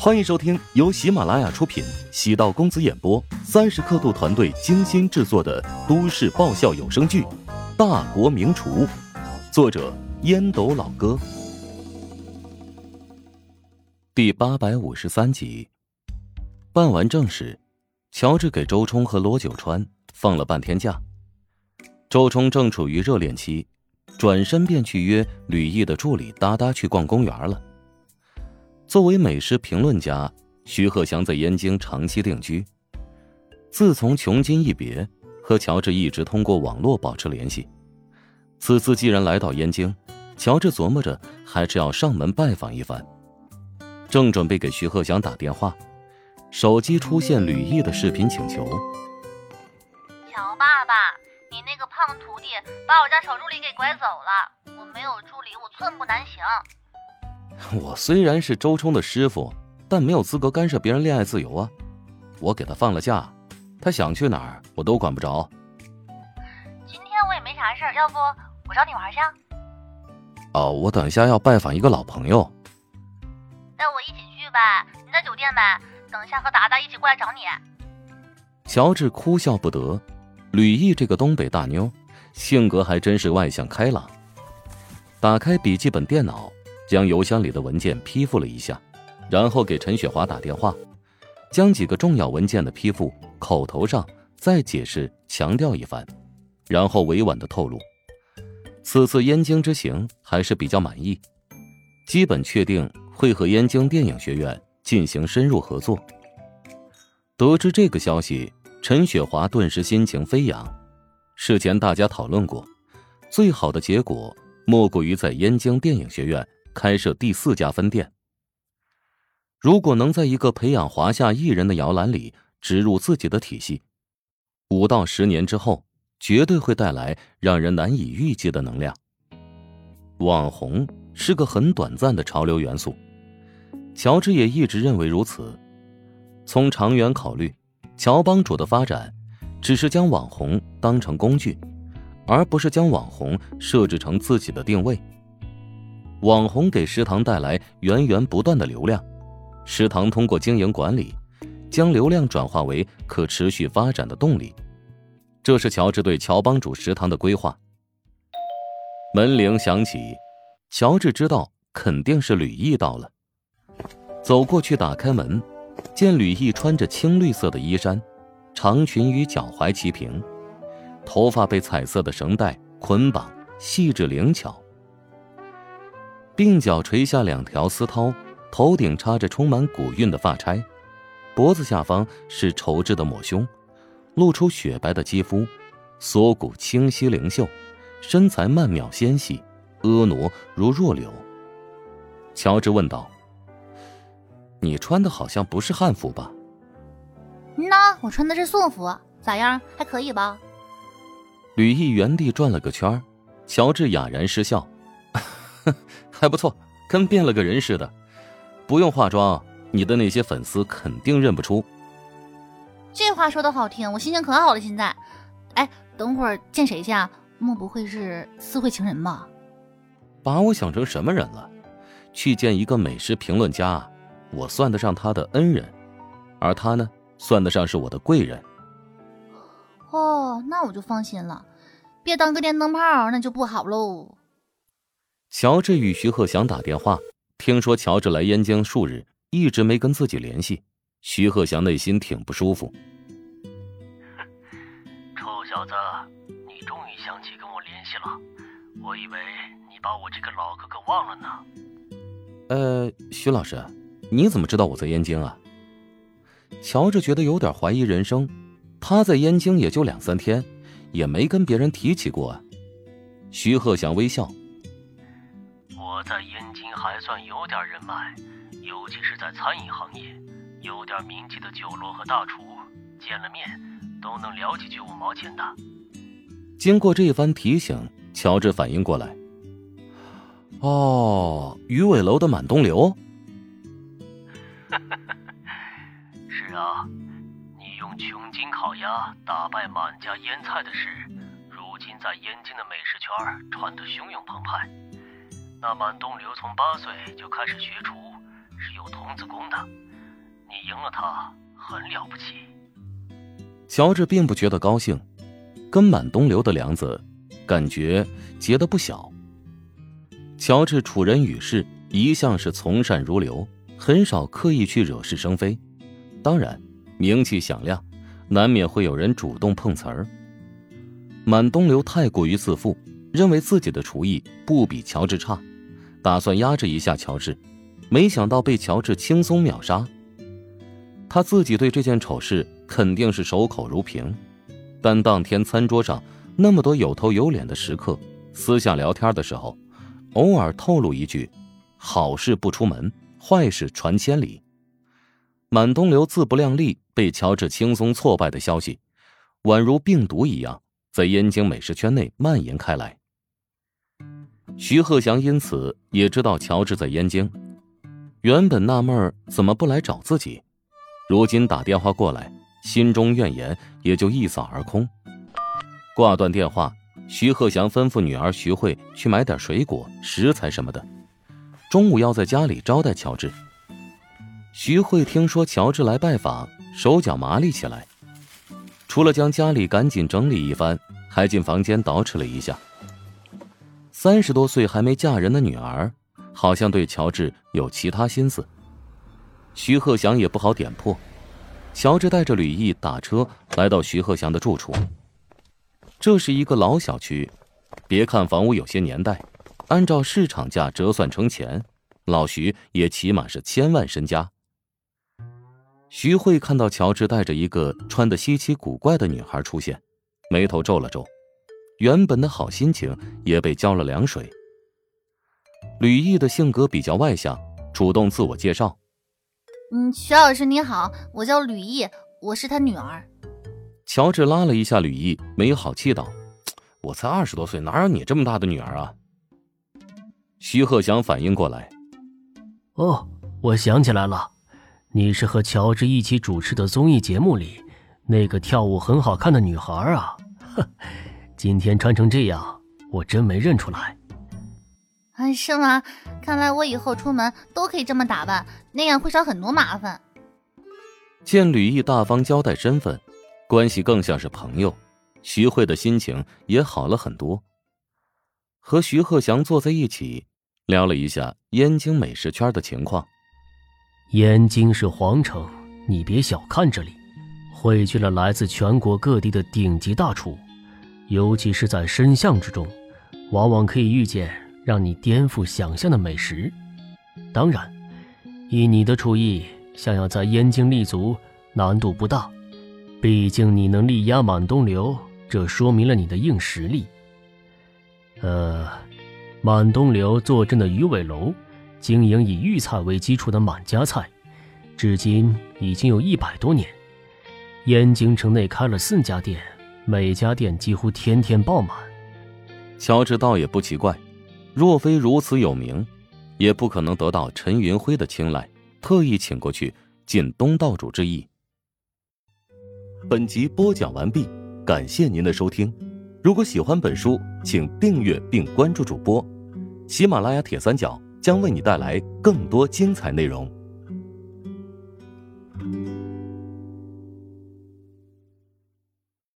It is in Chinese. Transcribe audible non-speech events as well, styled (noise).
欢迎收听由喜马拉雅出品、喜道公子演播、三十刻度团队精心制作的都市爆笑有声剧《大国名厨》，作者烟斗老哥，第八百五十三集。办完正事，乔治给周冲和罗九川放了半天假。周冲正处于热恋期，转身便去约吕毅的助理哒哒去逛公园了。作为美食评论家，徐鹤祥在燕京长期定居。自从穷津一别，和乔治一直通过网络保持联系。此次既然来到燕京，乔治琢磨着还是要上门拜访一番。正准备给徐鹤祥打电话，手机出现吕毅的视频请求：“乔爸爸，你那个胖徒弟把我家小助理给拐走了，我没有助理，我寸步难行。” (laughs) 我虽然是周冲的师傅，但没有资格干涉别人恋爱自由啊！我给他放了假，他想去哪儿我都管不着。今天我也没啥事儿，要不我找你玩去？哦，我等一下要拜访一个老朋友。带我一起去呗，你在酒店呗，等一下和达达一起过来找你。乔治哭笑不得，吕毅这个东北大妞，性格还真是外向开朗。打开笔记本电脑。将邮箱里的文件批复了一下，然后给陈雪华打电话，将几个重要文件的批复口头上再解释强调一番，然后委婉的透露，此次燕京之行还是比较满意，基本确定会和燕京电影学院进行深入合作。得知这个消息，陈雪华顿时心情飞扬。事前大家讨论过，最好的结果莫过于在燕京电影学院。开设第四家分店。如果能在一个培养华夏艺人的摇篮里植入自己的体系，五到十年之后，绝对会带来让人难以预计的能量。网红是个很短暂的潮流元素，乔治也一直认为如此。从长远考虑，乔帮主的发展只是将网红当成工具，而不是将网红设置成自己的定位。网红给食堂带来源源不断的流量，食堂通过经营管理，将流量转化为可持续发展的动力。这是乔治对乔帮主食堂的规划。门铃响起，乔治知道肯定是吕毅到了，走过去打开门，见吕毅穿着青绿色的衣衫，长裙与脚踝齐平，头发被彩色的绳带捆绑，细致灵巧。鬓角垂下两条丝绦，头顶插着充满古韵的发钗，脖子下方是绸制的抹胸，露出雪白的肌肤，锁骨清晰灵秀，身材曼妙纤细，婀娜如弱柳。乔治问道：“你穿的好像不是汉服吧？”“那我穿的是宋服，咋样？还可以吧？”吕毅原地转了个圈，乔治哑然失笑。(laughs) 还不错，跟变了个人似的，不用化妆，你的那些粉丝肯定认不出。这话说的好听，我心情可好了。现在，哎，等会儿见谁去啊？莫不会是私会情人吧？把我想成什么人了？去见一个美食评论家，我算得上他的恩人，而他呢，算得上是我的贵人。哦，那我就放心了，别当个电灯泡，那就不好喽。乔治与徐鹤祥打电话，听说乔治来燕京数日，一直没跟自己联系。徐鹤祥内心挺不舒服。哼，(laughs) 臭小子，你终于想起跟我联系了，我以为你把我这个老哥哥忘了呢。呃，徐老师，你怎么知道我在燕京啊？乔治觉得有点怀疑人生，他在燕京也就两三天，也没跟别人提起过啊。徐鹤祥微笑。我在燕京还算有点人脉，尤其是在餐饮行业，有点名气的酒楼和大厨，见了面都能聊几句五毛钱的。经过这番提醒，乔治反应过来，哦，鱼尾楼的满东流。是啊，你用穷金烤鸭打败满家腌菜的事，如今在燕京的美食圈传得汹涌澎湃。那满东流从八岁就开始学厨，是有童子功的，你赢了他，很了不起。乔治并不觉得高兴，跟满东流的梁子，感觉结得不小。乔治处人与事一向是从善如流，很少刻意去惹是生非。当然，名气响亮，难免会有人主动碰瓷儿。满东流太过于自负，认为自己的厨艺不比乔治差，打算压制一下乔治，没想到被乔治轻松秒杀。他自己对这件丑事肯定是守口如瓶，但当天餐桌上那么多有头有脸的食客，私下聊天的时候，偶尔透露一句：“好事不出门，坏事传千里。”满东流自不量力被乔治轻松挫败的消息，宛如病毒一样在燕京美食圈内蔓延开来。徐鹤祥因此也知道乔治在燕京，原本纳闷怎么不来找自己。如今打电话过来，心中怨言也就一扫而空。挂断电话，徐鹤祥吩咐女儿徐慧去买点水果、食材什么的，中午要在家里招待乔治。徐慧听说乔治来拜访，手脚麻利起来，除了将家里赶紧整理一番，还进房间捯饬了一下。三十多岁还没嫁人的女儿，好像对乔治有其他心思。徐鹤祥也不好点破，乔治带着吕毅打车来到徐鹤祥的住处。这是一个老小区，别看房屋有些年代，按照市场价折算成钱，老徐也起码是千万身家。徐慧看到乔治带着一个穿的稀奇古怪的女孩出现，眉头皱了皱，原本的好心情也被浇了凉水。吕毅的性格比较外向，主动自我介绍。嗯，徐老师你好，我叫吕毅，我是他女儿。乔治拉了一下吕毅，没有好气道：“我才二十多岁，哪有你这么大的女儿啊？”徐鹤翔反应过来：“哦，我想起来了，你是和乔治一起主持的综艺节目里那个跳舞很好看的女孩啊！呵，今天穿成这样，我真没认出来。”哎，是吗？看来我以后出门都可以这么打扮，那样会少很多麻烦。见吕毅大方交代身份，关系更像是朋友，徐慧的心情也好了很多。和徐鹤祥坐在一起，聊了一下燕京美食圈的情况。燕京是皇城，你别小看这里，汇聚了来自全国各地的顶级大厨，尤其是在深巷之中，往往可以遇见。让你颠覆想象的美食，当然，以你的厨艺，想要在燕京立足难度不大。毕竟你能力压满东流，这说明了你的硬实力。呃，满东流坐镇的鱼尾楼，经营以豫菜为基础的满家菜，至今已经有一百多年。燕京城内开了四家店，每家店几乎天天爆满。乔治倒也不奇怪。若非如此有名，也不可能得到陈云辉的青睐，特意请过去尽东道主之意。本集播讲完毕，感谢您的收听。如果喜欢本书，请订阅并关注主播。喜马拉雅铁三角将为你带来更多精彩内容。